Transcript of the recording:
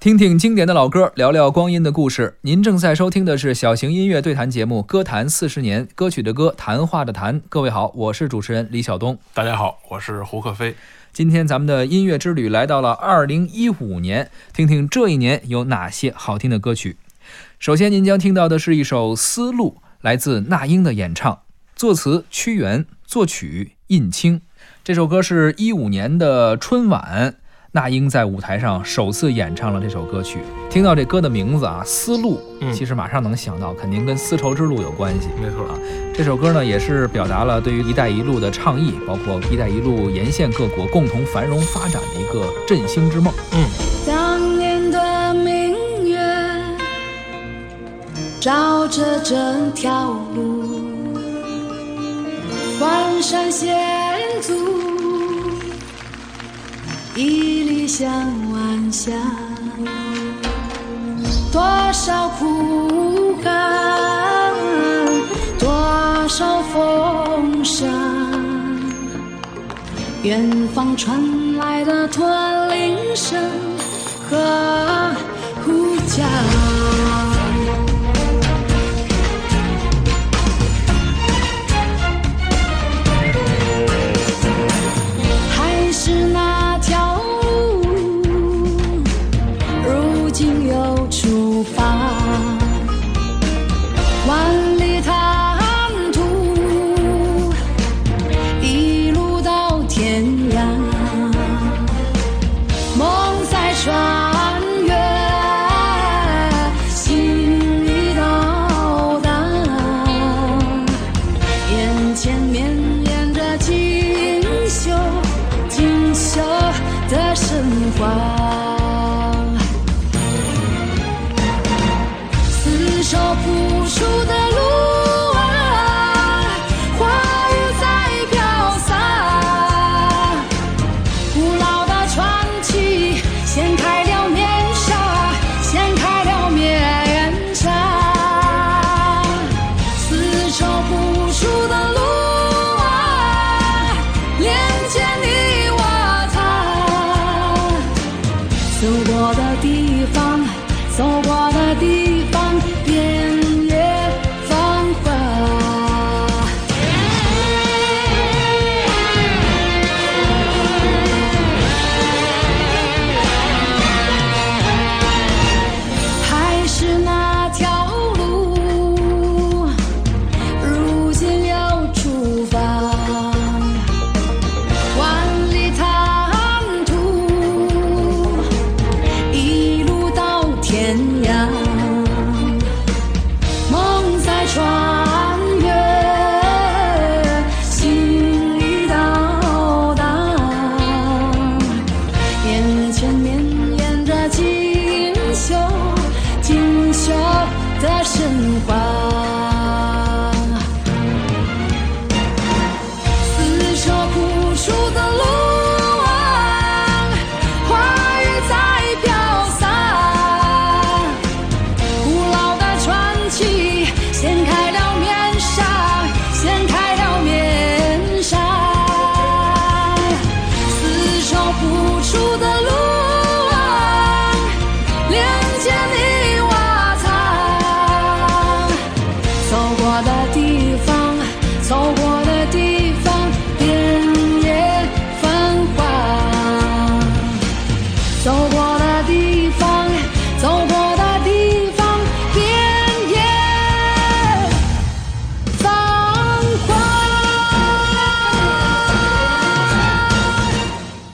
听听经典的老歌，聊聊光阴的故事。您正在收听的是小型音乐对谈节目《歌坛四十年》，歌曲的歌，谈话的谈。各位好，我是主持人李晓东。大家好，我是胡克飞。今天咱们的音乐之旅来到了二零一五年，听听这一年有哪些好听的歌曲。首先，您将听到的是一首《丝路》，来自那英的演唱，作词屈原，作曲印青。这首歌是一五年的春晚。那英在舞台上首次演唱了这首歌曲。听到这歌的名字啊，丝路，其实马上能想到，肯定跟丝绸之路有关系。没错啊，这首歌呢也是表达了对于“一带一路”的倡议，包括“一带一路”沿线各国共同繁荣发展的一个振兴之梦。嗯。当年的明月照着这条路，关山险阻。一里香万香，多少苦寒，多少风沙，远方传来的驼铃声和呼叫。的路。的地方，走过的地方。神话，撕扯付出的路啊，花雨在飘洒，古老的传奇掀开了面纱，掀开了面纱，撕扯付出的路。